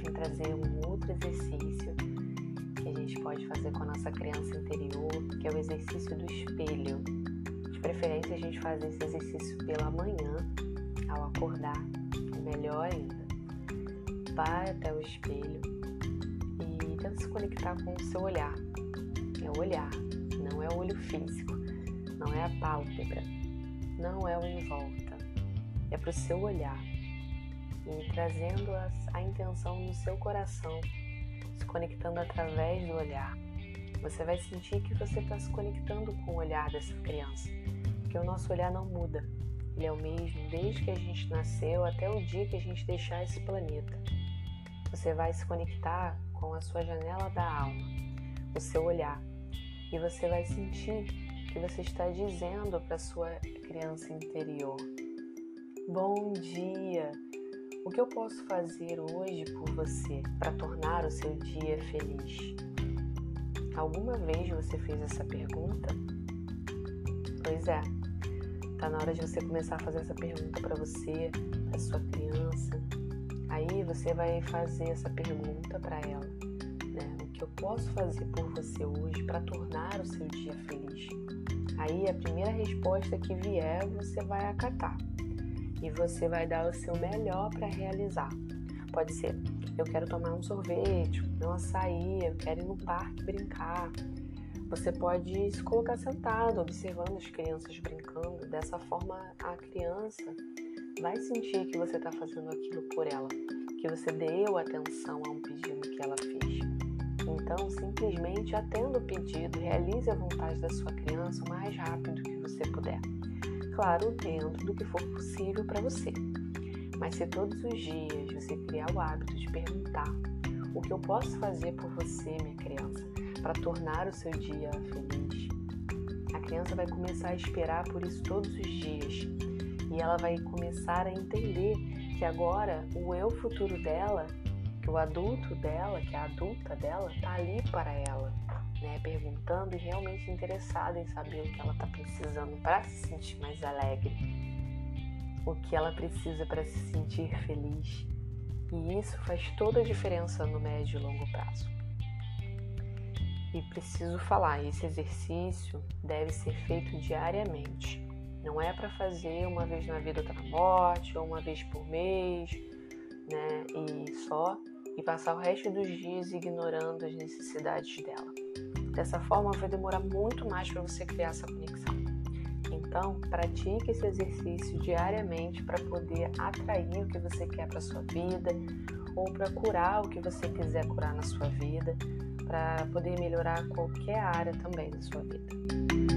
vim trazer um outro exercício que a gente pode fazer com a nossa criança interior, que é o exercício do espelho. De preferência, a gente faz esse exercício pela manhã, ao acordar, melhor ainda. Vai até o espelho e tenta se conectar com o seu olhar. É o olhar, não é o olho físico, não é a pálpebra, não é o em volta, é para o seu olhar e trazendo a, intenção no seu coração, se conectando através do olhar. Você vai sentir que você está se conectando com o olhar dessa criança, porque o nosso olhar não muda. Ele é o mesmo desde que a gente nasceu até o dia que a gente deixar esse planeta. Você vai se conectar com a sua janela da alma, o seu olhar, e você vai sentir que você está dizendo para sua criança interior: Bom dia! O que eu posso fazer hoje por você para tornar o seu dia feliz? Alguma vez você fez essa pergunta? Pois é, tá na hora de você começar a fazer essa pergunta para você, para sua criança. Aí você vai fazer essa pergunta para ela, né? O que eu posso fazer por você hoje para tornar o seu dia feliz? Aí a primeira resposta que vier, você vai acatar e você vai dar o seu melhor para realizar. Pode ser, eu quero tomar um sorvete, um açaí, eu quero ir no parque brincar. Você pode se colocar sentado, observando as crianças brincando. Dessa forma, a criança vai sentir que você está fazendo aquilo por ela, que você deu atenção a um pedido que ela fez. Então, simplesmente atenda o pedido, realize a vontade da sua criança o mais rápido que você puder claro, dentro do que for possível para você. Mas se todos os dias você criar o hábito de perguntar o que eu posso fazer por você, minha criança, para tornar o seu dia feliz, a criança vai começar a esperar por isso todos os dias e ela vai começar a entender que agora o eu futuro dela, que o adulto dela, que a adulta dela, está ali para ela né, perguntando e realmente interessada em saber o que ela está precisando para se sentir mais alegre, o que ela precisa para se sentir feliz. E isso faz toda a diferença no médio e longo prazo. E preciso falar, esse exercício deve ser feito diariamente. Não é para fazer uma vez na vida outra na morte, ou uma vez por mês, né? E só e passar o resto dos dias ignorando as necessidades dela. Dessa forma, vai demorar muito mais para você criar essa conexão. Então, pratique esse exercício diariamente para poder atrair o que você quer para sua vida ou para curar o que você quiser curar na sua vida, para poder melhorar qualquer área também da sua vida.